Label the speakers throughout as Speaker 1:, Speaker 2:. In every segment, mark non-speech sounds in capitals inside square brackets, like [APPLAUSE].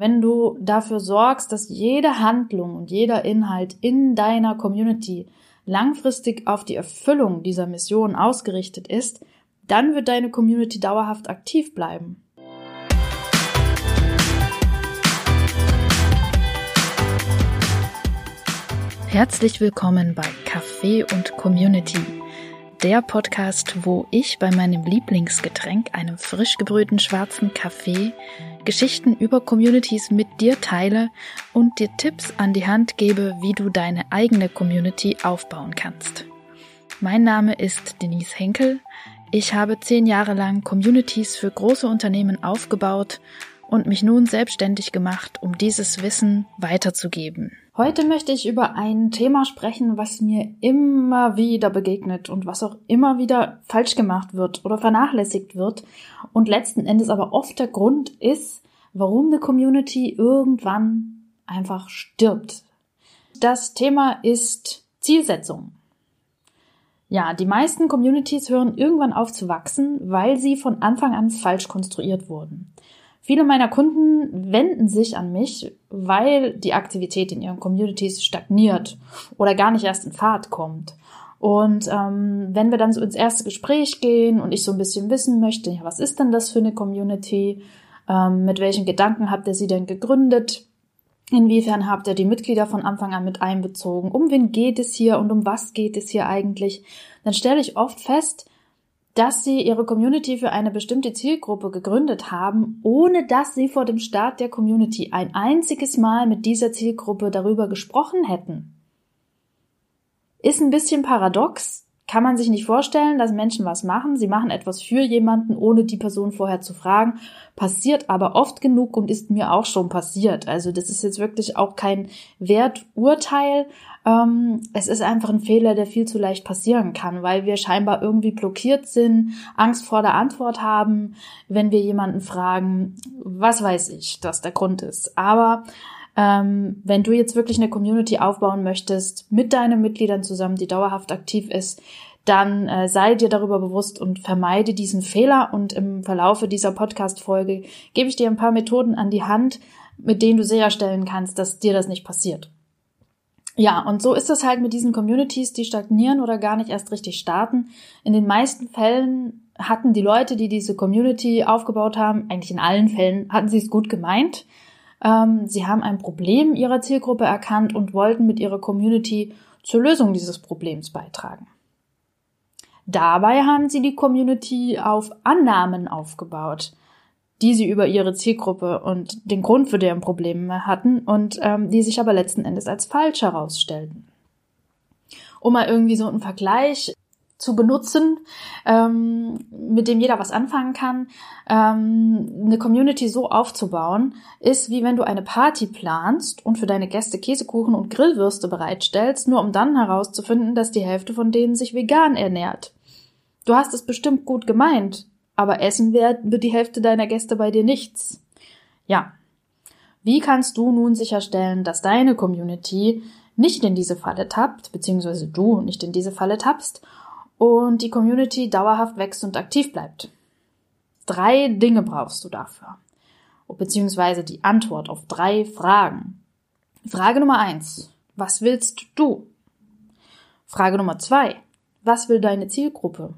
Speaker 1: Wenn du dafür sorgst, dass jede Handlung und jeder Inhalt in deiner Community langfristig auf die Erfüllung dieser Mission ausgerichtet ist, dann wird deine Community dauerhaft aktiv bleiben. Herzlich willkommen bei Kaffee und Community, der Podcast, wo ich bei meinem Lieblingsgetränk, einem frisch gebrühten schwarzen Kaffee, Geschichten über Communities mit dir teile und dir Tipps an die Hand gebe, wie du deine eigene Community aufbauen kannst. Mein Name ist Denise Henkel. Ich habe zehn Jahre lang Communities für große Unternehmen aufgebaut und mich nun selbstständig gemacht, um dieses Wissen weiterzugeben. Heute möchte ich über ein Thema sprechen, was mir immer wieder begegnet und was auch immer wieder falsch gemacht wird oder vernachlässigt wird und letzten Endes aber oft der Grund ist, warum eine Community irgendwann einfach stirbt. Das Thema ist Zielsetzung. Ja, die meisten Communities hören irgendwann auf zu wachsen, weil sie von Anfang an falsch konstruiert wurden. Viele meiner Kunden wenden sich an mich, weil die Aktivität in ihren Communities stagniert oder gar nicht erst in Fahrt kommt. Und ähm, wenn wir dann so ins erste Gespräch gehen und ich so ein bisschen wissen möchte, ja, was ist denn das für eine Community? Ähm, mit welchen Gedanken habt ihr sie denn gegründet? Inwiefern habt ihr die Mitglieder von Anfang an mit einbezogen? Um wen geht es hier und um was geht es hier eigentlich? Dann stelle ich oft fest, dass sie ihre Community für eine bestimmte Zielgruppe gegründet haben, ohne dass sie vor dem Start der Community ein einziges Mal mit dieser Zielgruppe darüber gesprochen hätten. Ist ein bisschen paradox, kann man sich nicht vorstellen, dass Menschen was machen. Sie machen etwas für jemanden, ohne die Person vorher zu fragen. Passiert aber oft genug und ist mir auch schon passiert. Also das ist jetzt wirklich auch kein Werturteil, ähm, es ist einfach ein Fehler, der viel zu leicht passieren kann, weil wir scheinbar irgendwie blockiert sind, Angst vor der Antwort haben, wenn wir jemanden fragen, was weiß ich, dass der Grund ist. Aber ähm, wenn du jetzt wirklich eine Community aufbauen möchtest, mit deinen Mitgliedern zusammen, die dauerhaft aktiv ist, dann äh, sei dir darüber bewusst und vermeide diesen Fehler. Und im Verlaufe dieser Podcast-Folge gebe ich dir ein paar Methoden an die Hand, mit denen du sicherstellen kannst, dass dir das nicht passiert. Ja, und so ist es halt mit diesen Communities, die stagnieren oder gar nicht erst richtig starten. In den meisten Fällen hatten die Leute, die diese Community aufgebaut haben, eigentlich in allen Fällen, hatten sie es gut gemeint. Ähm, sie haben ein Problem ihrer Zielgruppe erkannt und wollten mit ihrer Community zur Lösung dieses Problems beitragen. Dabei haben sie die Community auf Annahmen aufgebaut die sie über ihre Zielgruppe und den Grund für deren Probleme hatten und ähm, die sich aber letzten Endes als falsch herausstellten. Um mal irgendwie so einen Vergleich zu benutzen, ähm, mit dem jeder was anfangen kann, ähm, eine Community so aufzubauen, ist wie wenn du eine Party planst und für deine Gäste Käsekuchen und Grillwürste bereitstellst, nur um dann herauszufinden, dass die Hälfte von denen sich vegan ernährt. Du hast es bestimmt gut gemeint, aber essen wird, die Hälfte deiner Gäste bei dir nichts. Ja. Wie kannst du nun sicherstellen, dass deine Community nicht in diese Falle tappt, beziehungsweise du nicht in diese Falle tappst und die Community dauerhaft wächst und aktiv bleibt? Drei Dinge brauchst du dafür. Beziehungsweise die Antwort auf drei Fragen. Frage Nummer eins. Was willst du? Frage Nummer zwei. Was will deine Zielgruppe?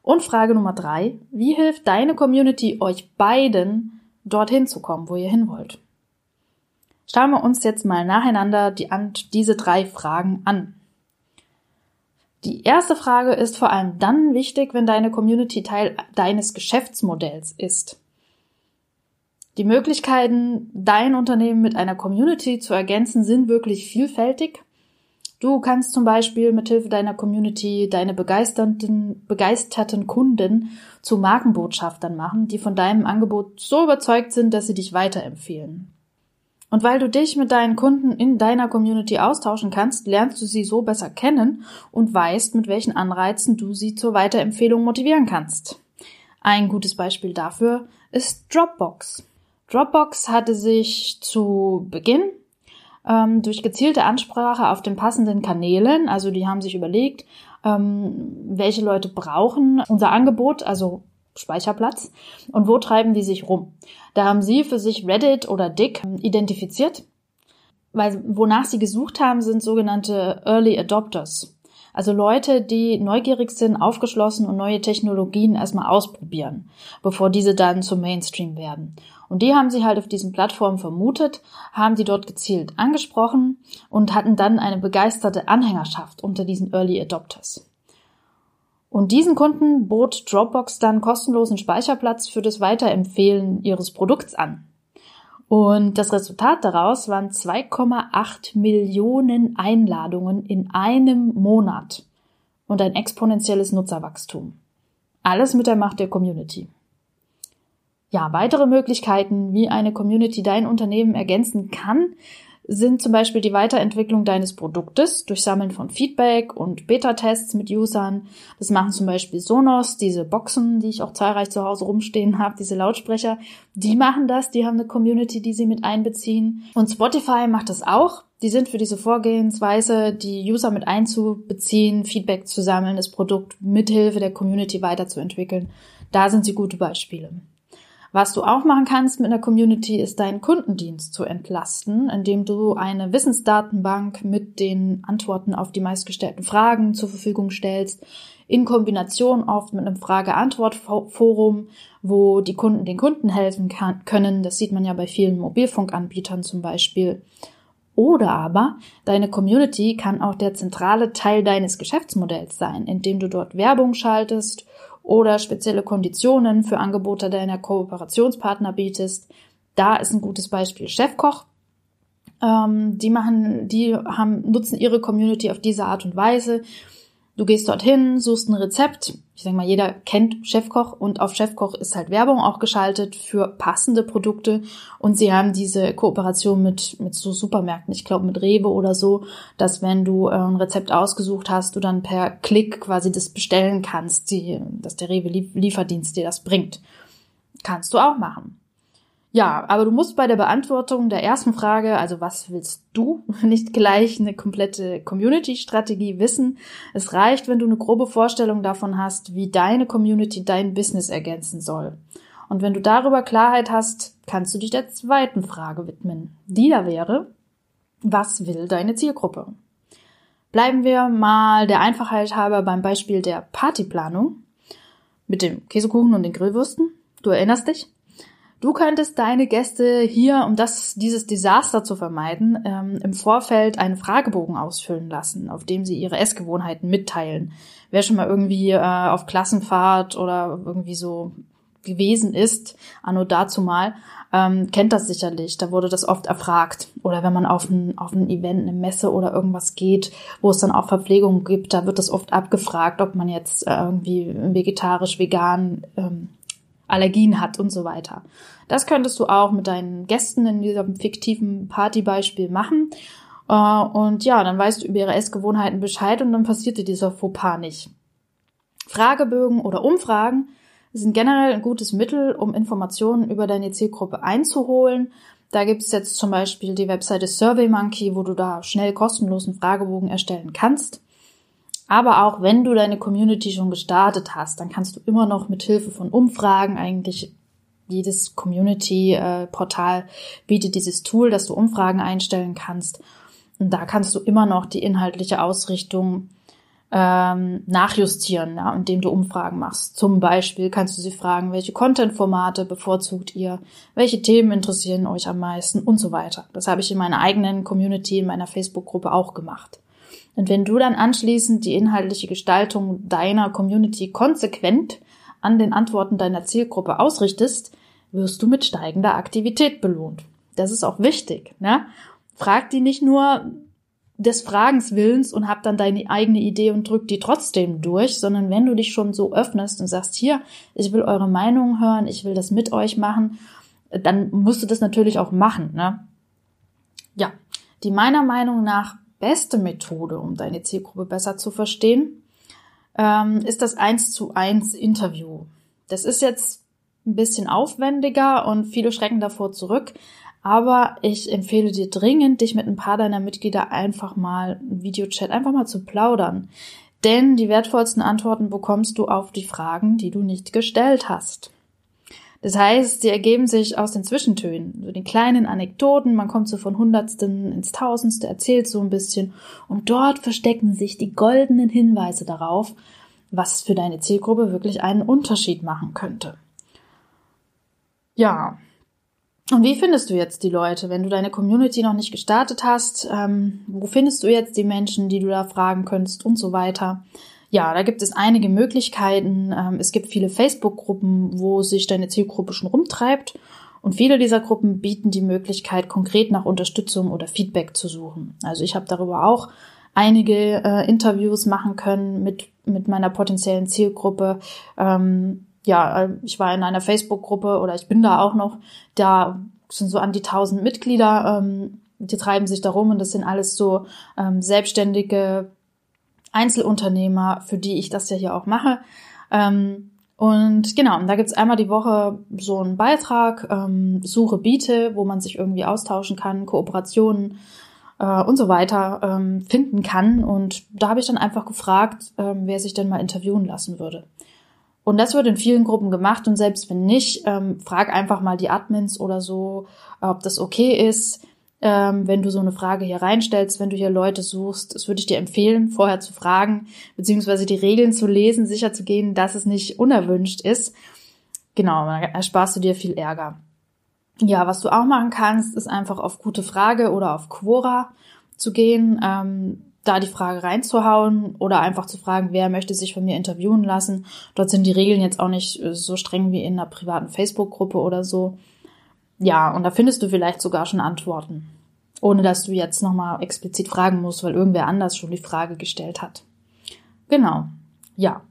Speaker 1: Und Frage Nummer drei, wie hilft deine Community euch beiden, dorthin zu kommen, wo ihr hin wollt? Schauen wir uns jetzt mal nacheinander die, diese drei Fragen an. Die erste Frage ist vor allem dann wichtig, wenn deine Community Teil deines Geschäftsmodells ist. Die Möglichkeiten, dein Unternehmen mit einer Community zu ergänzen, sind wirklich vielfältig. Du kannst zum Beispiel mithilfe deiner Community deine begeisterten, begeisterten Kunden zu Markenbotschaftern machen, die von deinem Angebot so überzeugt sind, dass sie dich weiterempfehlen. Und weil du dich mit deinen Kunden in deiner Community austauschen kannst, lernst du sie so besser kennen und weißt, mit welchen Anreizen du sie zur Weiterempfehlung motivieren kannst. Ein gutes Beispiel dafür ist Dropbox. Dropbox hatte sich zu Beginn ähm, durch gezielte Ansprache auf den passenden Kanälen. Also die haben sich überlegt, ähm, welche Leute brauchen unser Angebot, also Speicherplatz. Und wo treiben die sich rum? Da haben sie für sich Reddit oder Dick identifiziert, weil wonach sie gesucht haben, sind sogenannte Early Adopters. Also Leute, die neugierig sind, aufgeschlossen und neue Technologien erstmal ausprobieren, bevor diese dann zum Mainstream werden. Und die haben sie halt auf diesen Plattformen vermutet, haben die dort gezielt angesprochen und hatten dann eine begeisterte Anhängerschaft unter diesen Early Adopters. Und diesen Kunden bot Dropbox dann kostenlosen Speicherplatz für das Weiterempfehlen ihres Produkts an. Und das Resultat daraus waren 2,8 Millionen Einladungen in einem Monat und ein exponentielles Nutzerwachstum. Alles mit der Macht der Community. Ja, weitere Möglichkeiten, wie eine Community dein Unternehmen ergänzen kann, sind zum Beispiel die Weiterentwicklung deines Produktes durch Sammeln von Feedback und Beta-Tests mit Usern. Das machen zum Beispiel Sonos, diese Boxen, die ich auch zahlreich zu Hause rumstehen habe, diese Lautsprecher. Die machen das, die haben eine Community, die sie mit einbeziehen. Und Spotify macht das auch. Die sind für diese Vorgehensweise, die User mit einzubeziehen, Feedback zu sammeln, das Produkt mithilfe der Community weiterzuentwickeln. Da sind sie gute Beispiele. Was du auch machen kannst mit einer Community, ist deinen Kundendienst zu entlasten, indem du eine Wissensdatenbank mit den Antworten auf die meistgestellten Fragen zur Verfügung stellst, in Kombination oft mit einem Frage-Antwort-Forum, wo die Kunden den Kunden helfen kann, können. Das sieht man ja bei vielen Mobilfunkanbietern zum Beispiel. Oder aber deine Community kann auch der zentrale Teil deines Geschäftsmodells sein, indem du dort Werbung schaltest oder spezielle Konditionen für Angebote deiner Kooperationspartner bietest. Da ist ein gutes Beispiel Chefkoch. Ähm, die machen, die haben, nutzen ihre Community auf diese Art und Weise. Du gehst dorthin, suchst ein Rezept. Ich denke mal, jeder kennt Chefkoch und auf Chefkoch ist halt Werbung auch geschaltet für passende Produkte. Und sie haben diese Kooperation mit, mit so Supermärkten, ich glaube mit Rewe oder so, dass wenn du äh, ein Rezept ausgesucht hast, du dann per Klick quasi das bestellen kannst, die, dass der Rewe Lieferdienst dir das bringt. Kannst du auch machen. Ja, aber du musst bei der Beantwortung der ersten Frage, also was willst du, [LAUGHS] nicht gleich eine komplette Community-Strategie wissen. Es reicht, wenn du eine grobe Vorstellung davon hast, wie deine Community dein Business ergänzen soll. Und wenn du darüber Klarheit hast, kannst du dich der zweiten Frage widmen. Die da wäre, was will deine Zielgruppe? Bleiben wir mal der Einfachheit halber beim Beispiel der Partyplanung mit dem Käsekuchen und den Grillwürsten. Du erinnerst dich? Du könntest deine Gäste hier, um das, dieses Desaster zu vermeiden, ähm, im Vorfeld einen Fragebogen ausfüllen lassen, auf dem sie ihre Essgewohnheiten mitteilen. Wer schon mal irgendwie äh, auf Klassenfahrt oder irgendwie so gewesen ist, anno dazu mal, ähm, kennt das sicherlich. Da wurde das oft erfragt. Oder wenn man auf ein, auf ein Event, eine Messe oder irgendwas geht, wo es dann auch Verpflegung gibt, da wird das oft abgefragt, ob man jetzt äh, irgendwie vegetarisch, vegan ähm, Allergien hat und so weiter. Das könntest du auch mit deinen Gästen in diesem fiktiven Partybeispiel machen. Äh, und ja, dann weißt du über ihre Essgewohnheiten Bescheid und dann passiert dir dieser Fauxpas nicht. Fragebögen oder Umfragen sind generell ein gutes Mittel, um Informationen über deine Zielgruppe einzuholen. Da gibt es jetzt zum Beispiel die Webseite SurveyMonkey, wo du da schnell kostenlosen Fragebogen erstellen kannst. Aber auch wenn du deine Community schon gestartet hast, dann kannst du immer noch mit Hilfe von Umfragen eigentlich jedes Community-Portal bietet dieses Tool, dass du Umfragen einstellen kannst. Und da kannst du immer noch die inhaltliche Ausrichtung ähm, nachjustieren, ja, indem du Umfragen machst. Zum Beispiel kannst du sie fragen, welche Content-Formate bevorzugt ihr, welche Themen interessieren euch am meisten und so weiter. Das habe ich in meiner eigenen Community, in meiner Facebook-Gruppe auch gemacht. Und wenn du dann anschließend die inhaltliche Gestaltung deiner Community konsequent an den Antworten deiner Zielgruppe ausrichtest, wirst du mit steigender Aktivität belohnt. Das ist auch wichtig. Ne? Frag die nicht nur des Fragens Willens und hab dann deine eigene Idee und drück die trotzdem durch, sondern wenn du dich schon so öffnest und sagst, hier, ich will eure Meinung hören, ich will das mit euch machen, dann musst du das natürlich auch machen. Ne? Ja, die meiner Meinung nach beste Methode, um deine Zielgruppe besser zu verstehen, ähm, ist das eins zu eins Interview. Das ist jetzt ein bisschen aufwendiger und viele schrecken davor zurück. Aber ich empfehle dir dringend, dich mit ein paar deiner Mitglieder einfach mal im Videochat einfach mal zu plaudern. Denn die wertvollsten Antworten bekommst du auf die Fragen, die du nicht gestellt hast. Das heißt, sie ergeben sich aus den Zwischentönen, so den kleinen Anekdoten, man kommt so von Hundertsten ins Tausendste, erzählt so ein bisschen und dort verstecken sich die goldenen Hinweise darauf, was für deine Zielgruppe wirklich einen Unterschied machen könnte. Ja. Und wie findest du jetzt die Leute, wenn du deine Community noch nicht gestartet hast? Ähm, wo findest du jetzt die Menschen, die du da fragen könntest und so weiter? Ja, da gibt es einige Möglichkeiten. Ähm, es gibt viele Facebook-Gruppen, wo sich deine Zielgruppe schon rumtreibt. Und viele dieser Gruppen bieten die Möglichkeit, konkret nach Unterstützung oder Feedback zu suchen. Also ich habe darüber auch einige äh, Interviews machen können mit, mit meiner potenziellen Zielgruppe. Ähm, ja, äh, ich war in einer Facebook-Gruppe oder ich bin da auch noch. Da sind so an die tausend Mitglieder. Ähm, die treiben sich darum und das sind alles so ähm, selbstständige Einzelunternehmer, für die ich das ja hier auch mache. Ähm, und genau, da gibt's einmal die Woche so einen Beitrag, ähm, Suche, Biete, wo man sich irgendwie austauschen kann, Kooperationen äh, und so weiter ähm, finden kann. Und da habe ich dann einfach gefragt, ähm, wer sich denn mal interviewen lassen würde. Und das wird in vielen Gruppen gemacht und selbst wenn nicht, ähm, frag einfach mal die Admins oder so, ob das okay ist ähm, wenn du so eine Frage hier reinstellst, wenn du hier Leute suchst, das würde ich dir empfehlen, vorher zu fragen, beziehungsweise die Regeln zu lesen, sicher zu gehen, dass es nicht unerwünscht ist. Genau, dann ersparst du dir viel Ärger. Ja, was du auch machen kannst, ist einfach auf gute Frage oder auf Quora zu gehen, ähm, da die Frage reinzuhauen oder einfach zu fragen, wer möchte sich von mir interviewen lassen. Dort sind die Regeln jetzt auch nicht äh, so streng wie in einer privaten Facebook-Gruppe oder so. Ja, und da findest du vielleicht sogar schon Antworten, ohne dass du jetzt nochmal explizit fragen musst, weil irgendwer anders schon die Frage gestellt hat. Genau, ja.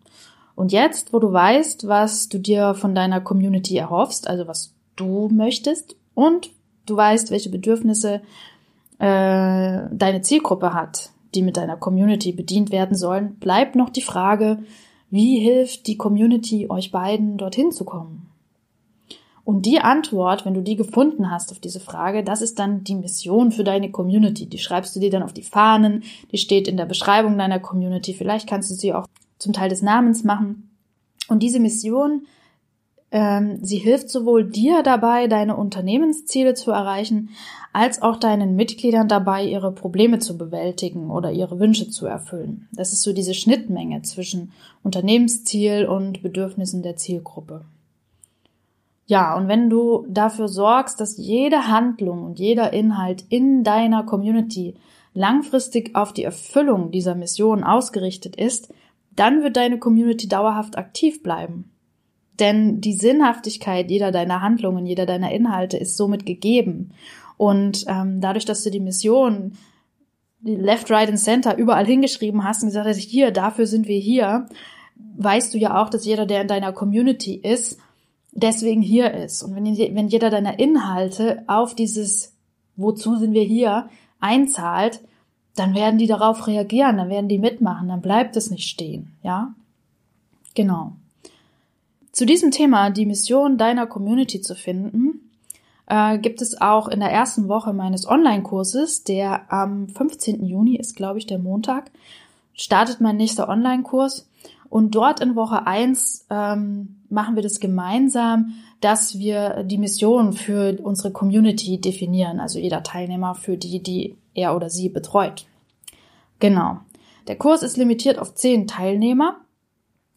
Speaker 1: Und jetzt, wo du weißt, was du dir von deiner Community erhoffst, also was du möchtest, und du weißt, welche Bedürfnisse äh, deine Zielgruppe hat, die mit deiner Community bedient werden sollen, bleibt noch die Frage, wie hilft die Community euch beiden dorthin zu kommen? Und die Antwort, wenn du die gefunden hast auf diese Frage, das ist dann die Mission für deine Community. Die schreibst du dir dann auf die Fahnen, die steht in der Beschreibung deiner Community. Vielleicht kannst du sie auch zum Teil des Namens machen. Und diese Mission, ähm, sie hilft sowohl dir dabei, deine Unternehmensziele zu erreichen, als auch deinen Mitgliedern dabei, ihre Probleme zu bewältigen oder ihre Wünsche zu erfüllen. Das ist so diese Schnittmenge zwischen Unternehmensziel und Bedürfnissen der Zielgruppe. Ja, und wenn du dafür sorgst, dass jede Handlung und jeder Inhalt in deiner Community langfristig auf die Erfüllung dieser Mission ausgerichtet ist, dann wird deine Community dauerhaft aktiv bleiben. Denn die Sinnhaftigkeit jeder deiner Handlungen, jeder deiner Inhalte ist somit gegeben. Und ähm, dadurch, dass du die Mission Left, Right and Center überall hingeschrieben hast und gesagt hast, hier, dafür sind wir hier, weißt du ja auch, dass jeder, der in deiner Community ist, deswegen hier ist. Und wenn, wenn jeder deiner Inhalte auf dieses Wozu sind wir hier einzahlt, dann werden die darauf reagieren, dann werden die mitmachen, dann bleibt es nicht stehen, ja? Genau. Zu diesem Thema, die Mission deiner Community zu finden, äh, gibt es auch in der ersten Woche meines Online-Kurses, der am 15. Juni ist, glaube ich, der Montag, startet mein nächster Online-Kurs. Und dort in Woche eins ähm, machen wir das gemeinsam, dass wir die Mission für unsere Community definieren, also jeder Teilnehmer für die, die er oder sie betreut. Genau. Der Kurs ist limitiert auf zehn Teilnehmer.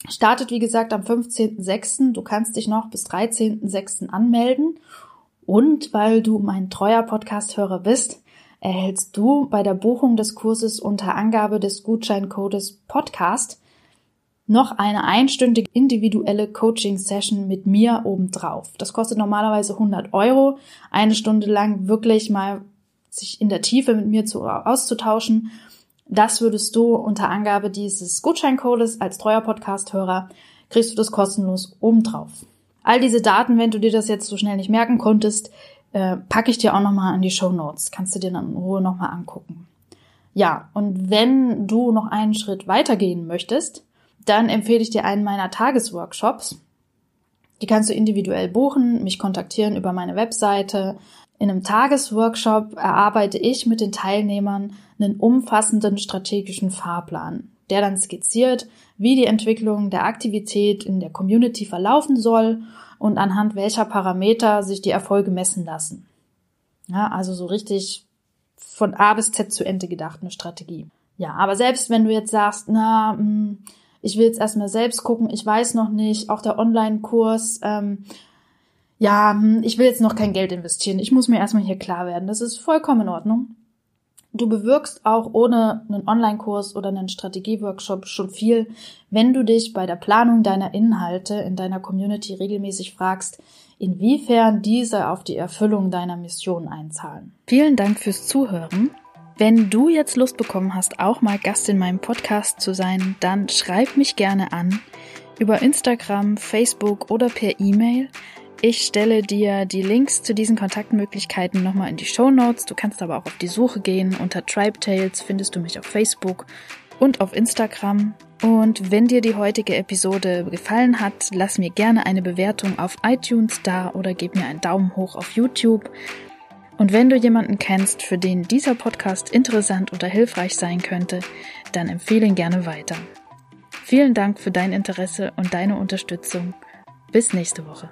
Speaker 1: Startet, wie gesagt, am 15.06. Du kannst dich noch bis 13.06. anmelden. Und weil du mein treuer Podcast-Hörer bist, erhältst du bei der Buchung des Kurses unter Angabe des Gutscheincodes Podcast noch eine einstündige individuelle Coaching-Session mit mir obendrauf. Das kostet normalerweise 100 Euro, eine Stunde lang wirklich mal sich in der Tiefe mit mir zu, auszutauschen. Das würdest du unter Angabe dieses Gutscheincodes als treuer Podcast-Hörer kriegst du das kostenlos obendrauf. All diese Daten, wenn du dir das jetzt so schnell nicht merken konntest, äh, packe ich dir auch nochmal in die Show Notes. Kannst du dir dann in Ruhe nochmal angucken. Ja, und wenn du noch einen Schritt weitergehen möchtest, dann empfehle ich dir einen meiner Tagesworkshops. Die kannst du individuell buchen, mich kontaktieren über meine Webseite. In einem Tagesworkshop erarbeite ich mit den Teilnehmern einen umfassenden strategischen Fahrplan. der dann skizziert, wie die Entwicklung der Aktivität in der Community verlaufen soll und anhand welcher Parameter sich die Erfolge messen lassen. Ja, also so richtig von A bis Z zu Ende gedacht, eine Strategie. Ja, aber selbst wenn du jetzt sagst, na, hm, ich will jetzt erstmal selbst gucken, ich weiß noch nicht, auch der Online-Kurs, ähm, ja, hm, ich will jetzt noch kein Geld investieren, ich muss mir erstmal hier klar werden, das ist vollkommen in Ordnung. Du bewirkst auch ohne einen Online-Kurs oder einen Strategieworkshop schon viel, wenn du dich bei der Planung deiner Inhalte in deiner Community regelmäßig fragst, inwiefern diese auf die Erfüllung deiner Mission einzahlen. Vielen Dank fürs Zuhören. Wenn du jetzt Lust bekommen hast, auch mal Gast in meinem Podcast zu sein, dann schreib mich gerne an über Instagram, Facebook oder per E-Mail. Ich stelle dir die Links zu diesen Kontaktmöglichkeiten nochmal in die Show Notes. Du kannst aber auch auf die Suche gehen. Unter Tribe Tales findest du mich auf Facebook und auf Instagram. Und wenn dir die heutige Episode gefallen hat, lass mir gerne eine Bewertung auf iTunes da oder gib mir einen Daumen hoch auf YouTube. Und wenn du jemanden kennst, für den dieser Podcast interessant oder hilfreich sein könnte, dann empfehle ihn gerne weiter. Vielen Dank für dein Interesse und deine Unterstützung. Bis nächste Woche.